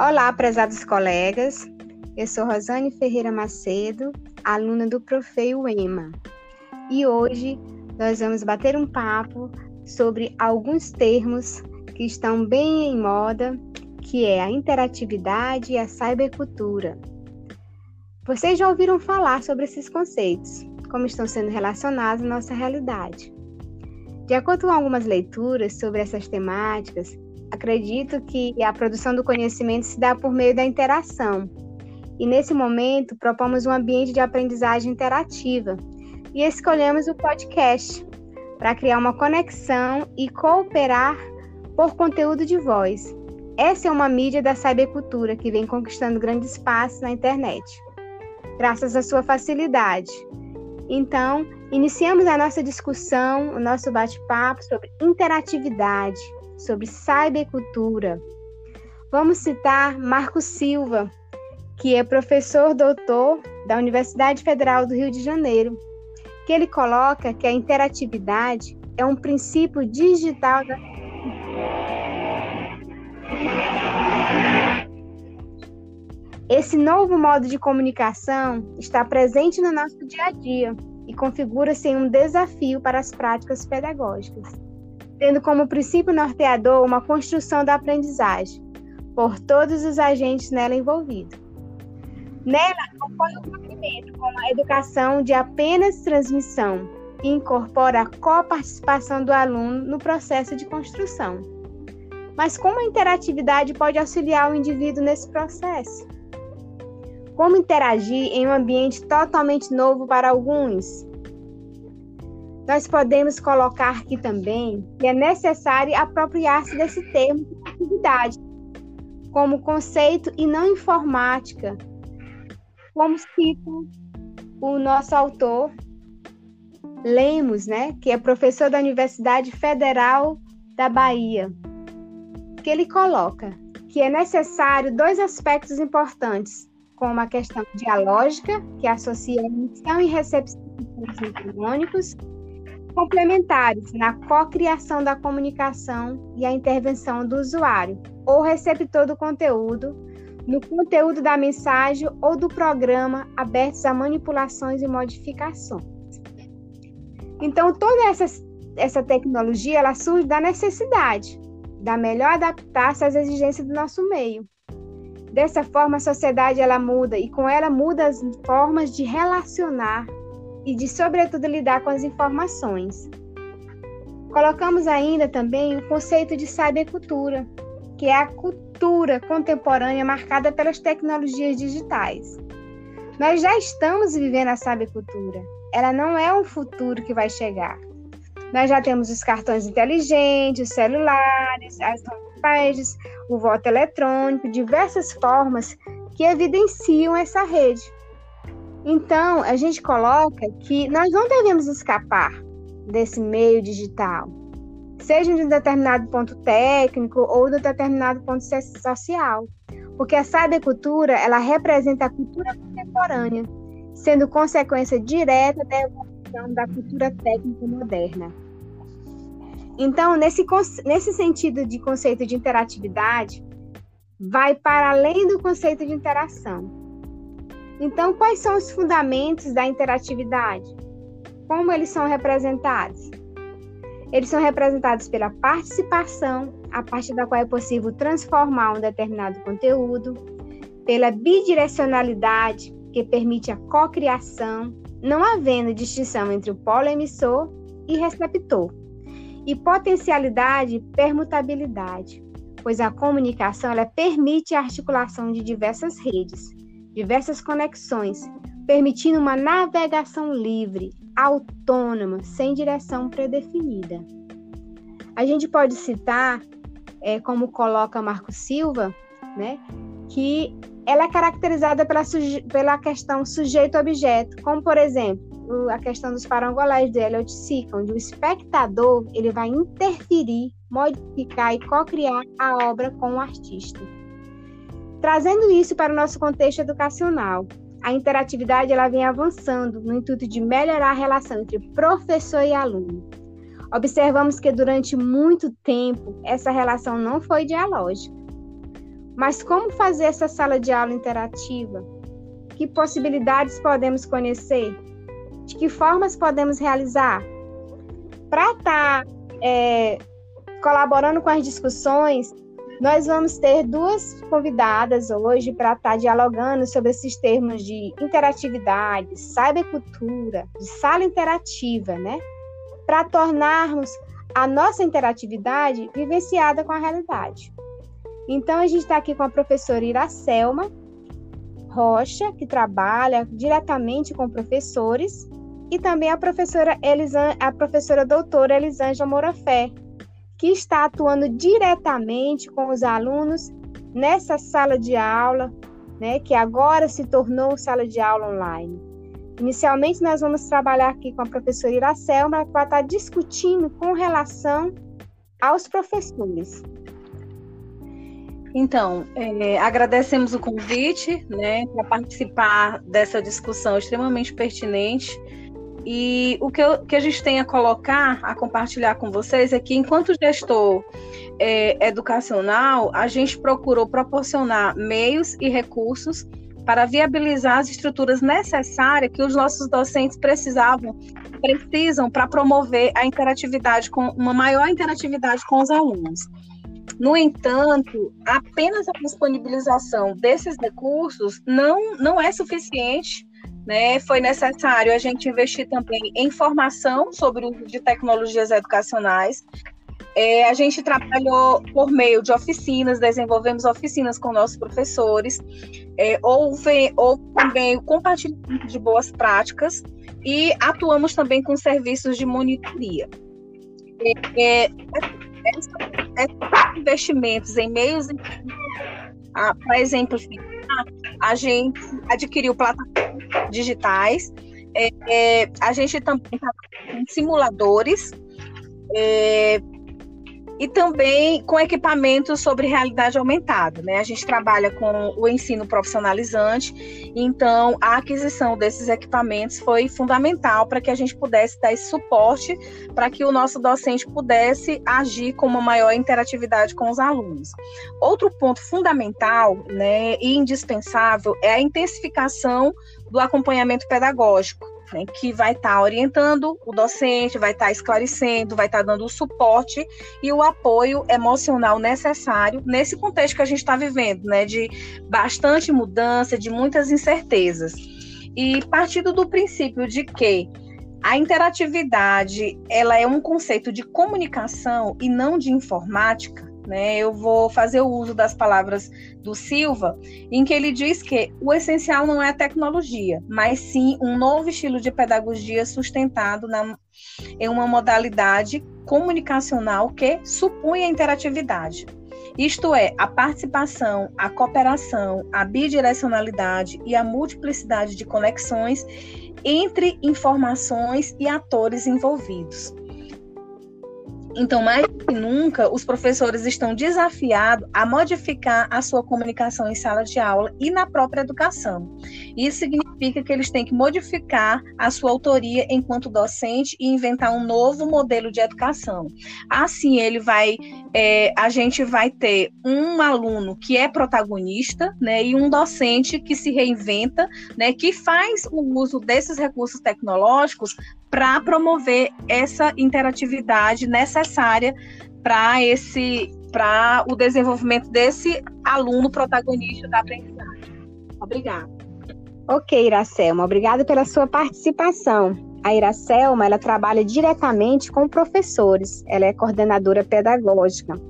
Olá, prezados colegas. Eu sou Rosane Ferreira Macedo, aluna do Profeio EMA. E hoje nós vamos bater um papo sobre alguns termos que estão bem em moda, que é a interatividade e a cybercultura. Vocês já ouviram falar sobre esses conceitos, como estão sendo relacionados na nossa realidade. De acordo com algumas leituras sobre essas temáticas, acredito que a produção do conhecimento se dá por meio da interação. E nesse momento, propomos um ambiente de aprendizagem interativa e escolhemos o podcast para criar uma conexão e cooperar por conteúdo de voz. Essa é uma mídia da cybercultura que vem conquistando grande espaço na internet, graças à sua facilidade. Então, iniciamos a nossa discussão, o nosso bate-papo sobre interatividade, sobre cybercultura. Vamos citar Marco Silva, que é professor doutor da Universidade Federal do Rio de Janeiro, que ele coloca que a interatividade é um princípio digital da esse novo modo de comunicação está presente no nosso dia a dia e configura-se um desafio para as práticas pedagógicas, tendo como princípio norteador uma construção da aprendizagem por todos os agentes nela envolvidos. Nela ocorre o movimento com a educação de apenas transmissão e incorpora a coparticipação do aluno no processo de construção. Mas como a interatividade pode auxiliar o indivíduo nesse processo? Como interagir em um ambiente totalmente novo para alguns? Nós podemos colocar aqui também que é necessário apropriar-se desse termo de atividade, como conceito e não informática, como cita o nosso autor Lemos, né, que é professor da Universidade Federal da Bahia, que ele coloca que é necessário dois aspectos importantes como a questão dialógica, que associa emissão e recepção de eletrônicos, complementares na cocriação da comunicação e a intervenção do usuário ou receptor do conteúdo, no conteúdo da mensagem ou do programa abertos a manipulações e modificações. Então, toda essa, essa tecnologia ela surge da necessidade da melhor adaptar-se às exigências do nosso meio. Dessa forma, a sociedade ela muda e com ela muda as formas de relacionar e de, sobretudo, lidar com as informações. Colocamos ainda também o conceito de cybercultura, que é a cultura contemporânea marcada pelas tecnologias digitais. Nós já estamos vivendo a cybercultura. Ela não é um futuro que vai chegar. Nós já temos os cartões inteligentes, os celulares, as homepages, o voto eletrônico, diversas formas que evidenciam essa rede. Então, a gente coloca que nós não devemos escapar desse meio digital, seja de um determinado ponto técnico ou de um determinado ponto social, porque a cybercultura ela representa a cultura contemporânea, sendo consequência direta da evolução da cultura técnica moderna. Então, nesse, nesse sentido de conceito de interatividade, vai para além do conceito de interação. Então, quais são os fundamentos da interatividade? Como eles são representados? Eles são representados pela participação, a partir da qual é possível transformar um determinado conteúdo, pela bidirecionalidade, que permite a cocriação, não havendo distinção entre o polo emissor e receptor e potencialidade e permutabilidade, pois a comunicação ela permite a articulação de diversas redes, diversas conexões, permitindo uma navegação livre, autônoma, sem direção predefinida. A gente pode citar, é, como coloca Marco Silva, né, que ela é caracterizada pela, pela questão sujeito-objeto, como por exemplo, a questão dos parangolés de Elliot Sica, onde o espectador ele vai interferir, modificar e co-criar a obra com o artista. Trazendo isso para o nosso contexto educacional, a interatividade ela vem avançando no intuito de melhorar a relação entre professor e aluno. Observamos que durante muito tempo essa relação não foi dialógica. Mas como fazer essa sala de aula interativa? Que possibilidades podemos conhecer? De que formas podemos realizar? Para estar tá, é, colaborando com as discussões, nós vamos ter duas convidadas hoje para estar tá dialogando sobre esses termos de interatividade, cybercultura, de sala interativa, né? Para tornarmos a nossa interatividade vivenciada com a realidade. Então, a gente está aqui com a professora Iracelma Rocha, que trabalha diretamente com professores, e também a professora, Elisan, a professora doutora Elisângela Morafé, que está atuando diretamente com os alunos nessa sala de aula, né, que agora se tornou sala de aula online. Inicialmente, nós vamos trabalhar aqui com a professora Iracelma para estar discutindo com relação aos professores. Então, é, agradecemos o convite né, para participar dessa discussão extremamente pertinente e o que, eu, que, a gente tem a colocar, a compartilhar com vocês é que, enquanto gestor é, educacional, a gente procurou proporcionar meios e recursos para viabilizar as estruturas necessárias que os nossos docentes precisavam, precisam para promover a interatividade com uma maior interatividade com os alunos. No entanto, apenas a disponibilização desses recursos não, não é suficiente né, foi necessário a gente investir também em formação sobre o uso de tecnologias educacionais. É, a gente trabalhou por meio de oficinas, desenvolvemos oficinas com nossos professores, é, houve, houve também o compartilhamento de boas práticas e atuamos também com serviços de monitoria. É, é, investimentos em meios, ah, para exemplificar, a gente adquiriu plataformas digitais, é, é, a gente também está com simuladores é, e também com equipamentos sobre realidade aumentada. Né? A gente trabalha com o ensino profissionalizante, então a aquisição desses equipamentos foi fundamental para que a gente pudesse dar esse suporte para que o nosso docente pudesse agir com uma maior interatividade com os alunos. Outro ponto fundamental né, e indispensável é a intensificação do acompanhamento pedagógico né, que vai estar tá orientando o docente, vai estar tá esclarecendo, vai estar tá dando o suporte e o apoio emocional necessário nesse contexto que a gente está vivendo, né, de bastante mudança, de muitas incertezas. E partindo do princípio de que a interatividade ela é um conceito de comunicação e não de informática, né? Eu vou fazer o uso das palavras do Silva, em que ele diz que o essencial não é a tecnologia, mas sim um novo estilo de pedagogia sustentado na, em uma modalidade comunicacional que supõe a interatividade. Isto é, a participação, a cooperação, a bidirecionalidade e a multiplicidade de conexões entre informações e atores envolvidos. Então, mais que nunca, os professores estão desafiados a modificar a sua comunicação em sala de aula e na própria educação. Isso significa que eles têm que modificar a sua autoria enquanto docente e inventar um novo modelo de educação. Assim, ele vai, é, a gente vai ter um aluno que é protagonista, né, e um docente que se reinventa, né, que faz o uso desses recursos tecnológicos para promover essa interatividade necessária para esse para o desenvolvimento desse aluno protagonista da aprendizagem. Obrigada. Ok, Iracelma, obrigada pela sua participação. A Iracelma, ela trabalha diretamente com professores, ela é coordenadora pedagógica.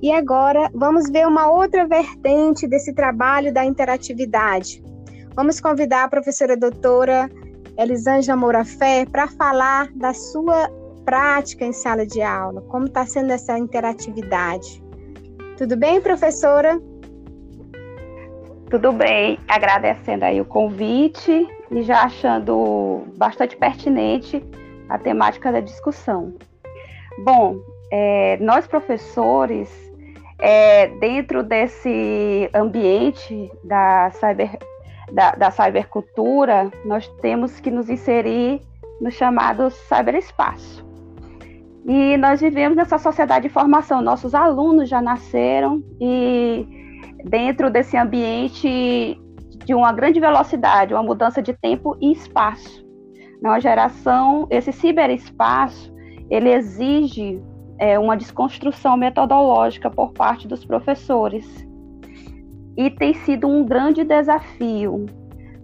E agora vamos ver uma outra vertente desse trabalho da interatividade. Vamos convidar a professora doutora Elisângela Moura Fé para falar da sua prática em sala de aula, como está sendo essa interatividade. Tudo bem, professora? Tudo bem, agradecendo aí o convite e já achando bastante pertinente a temática da discussão. Bom, é, nós professores, é, dentro desse ambiente da cyber da, da cybercultura, nós temos que nos inserir no chamado cyberespaço. E nós vivemos nessa sociedade de formação, nossos alunos já nasceram e dentro desse ambiente de uma grande velocidade, uma mudança de tempo e espaço. Na geração, esse ciberespaço, ele exige é, uma desconstrução metodológica por parte dos professores. E tem sido um grande desafio,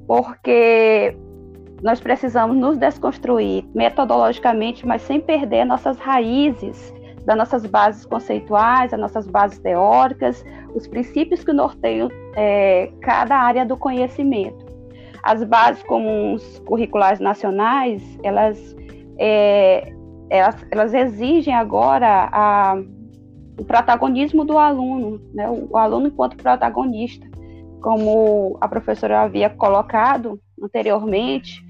porque nós precisamos nos desconstruir metodologicamente, mas sem perder nossas raízes, das nossas bases conceituais, as nossas bases teóricas, os princípios que norteiam é, cada área do conhecimento. As bases comuns curriculares nacionais, elas, é, elas, elas, exigem agora a, o protagonismo do aluno, né? o, o aluno enquanto protagonista, como a professora havia colocado anteriormente,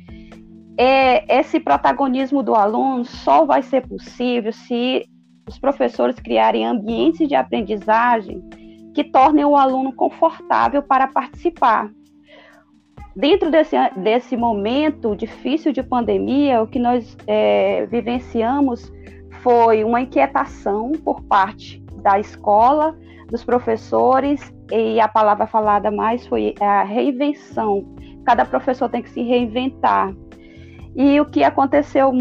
é, esse protagonismo do aluno só vai ser possível se os professores criarem ambientes de aprendizagem que tornem o aluno confortável para participar. Dentro desse, desse momento difícil de pandemia, o que nós é, vivenciamos foi uma inquietação por parte da escola, dos professores, e a palavra falada mais foi a reinvenção. Cada professor tem que se reinventar. E o que aconteceu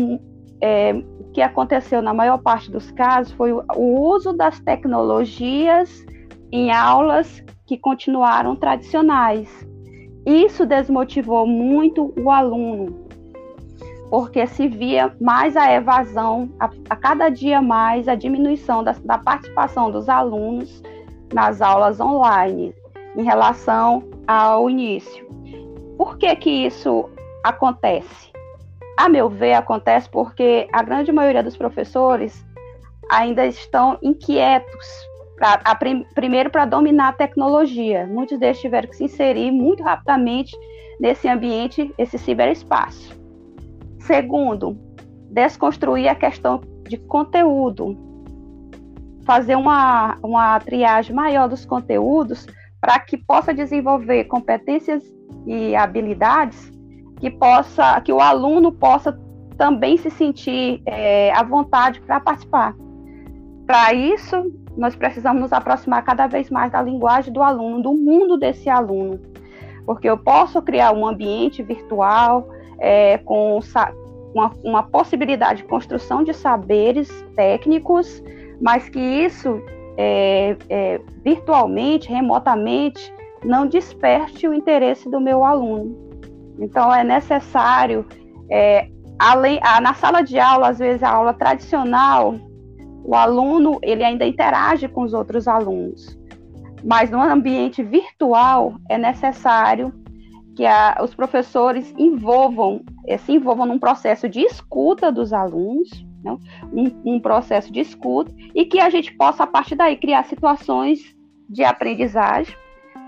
é, que aconteceu na maior parte dos casos foi o uso das tecnologias em aulas que continuaram tradicionais. Isso desmotivou muito o aluno, porque se via mais a evasão, a, a cada dia mais a diminuição da, da participação dos alunos nas aulas online em relação ao início. Por que que isso acontece? A meu ver, acontece porque a grande maioria dos professores ainda estão inquietos, pra, a, primeiro para dominar a tecnologia. Muitos deles tiveram que se inserir muito rapidamente nesse ambiente, esse ciberespaço. Segundo, desconstruir a questão de conteúdo, fazer uma, uma triagem maior dos conteúdos para que possa desenvolver competências e habilidades que possa, que o aluno possa também se sentir é, à vontade para participar. Para isso, nós precisamos nos aproximar cada vez mais da linguagem do aluno, do mundo desse aluno, porque eu posso criar um ambiente virtual é, com uma, uma possibilidade de construção de saberes técnicos, mas que isso é, é, virtualmente, remotamente, não desperte o interesse do meu aluno. Então é necessário, é, além, a, na sala de aula, às vezes a aula tradicional, o aluno ele ainda interage com os outros alunos, mas no ambiente virtual é necessário que a, os professores envolvam, é, se envolvam num processo de escuta dos alunos, um, um processo de escuta, e que a gente possa, a partir daí, criar situações de aprendizagem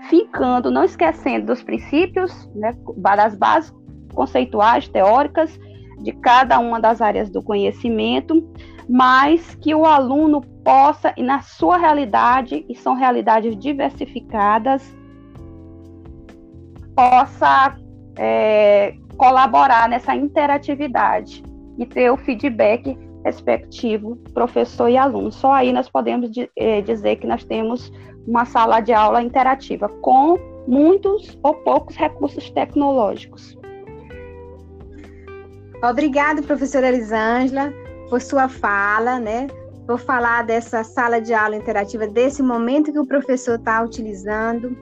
ficando, não esquecendo dos princípios, né, das bases conceituais, teóricas de cada uma das áreas do conhecimento, mas que o aluno possa, e na sua realidade, e são realidades diversificadas, possa é, colaborar nessa interatividade e ter o feedback respectivo professor e aluno. Só aí nós podemos é, dizer que nós temos uma sala de aula interativa com muitos ou poucos recursos tecnológicos. Obrigada, professora Elisângela, por sua fala, né? Por falar dessa sala de aula interativa, desse momento que o professor está utilizando.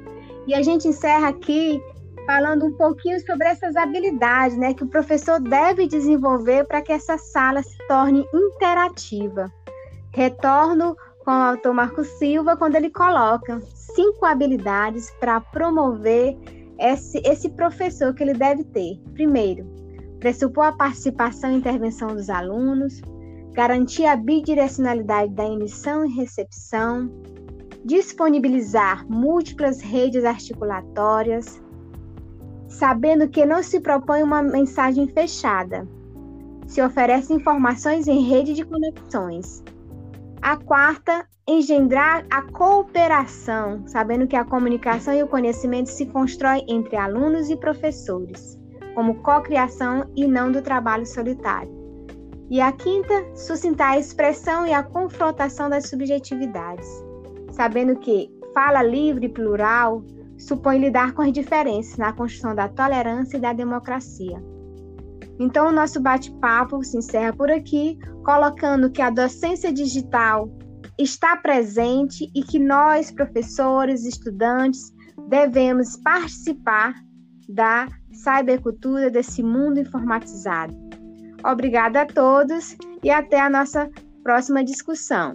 E a gente encerra aqui falando um pouquinho sobre essas habilidades, né, que o professor deve desenvolver para que essa sala se torne interativa. Retorno com o autor Marco Silva quando ele coloca cinco habilidades para promover esse, esse professor que ele deve ter. Primeiro, pressupor a participação e intervenção dos alunos, garantir a bidirecionalidade da emissão e recepção, disponibilizar múltiplas redes articulatórias, sabendo que não se propõe uma mensagem fechada, se oferece informações em rede de conexões, a quarta, engendrar a cooperação, sabendo que a comunicação e o conhecimento se constrói entre alunos e professores, como cocriação e não do trabalho solitário. E a quinta, sustentar a expressão e a confrontação das subjetividades, sabendo que fala livre e plural supõe lidar com as diferenças na construção da tolerância e da democracia. Então, o nosso bate-papo se encerra por aqui, colocando que a docência digital está presente e que nós, professores, estudantes, devemos participar da cybercultura desse mundo informatizado. Obrigada a todos e até a nossa próxima discussão.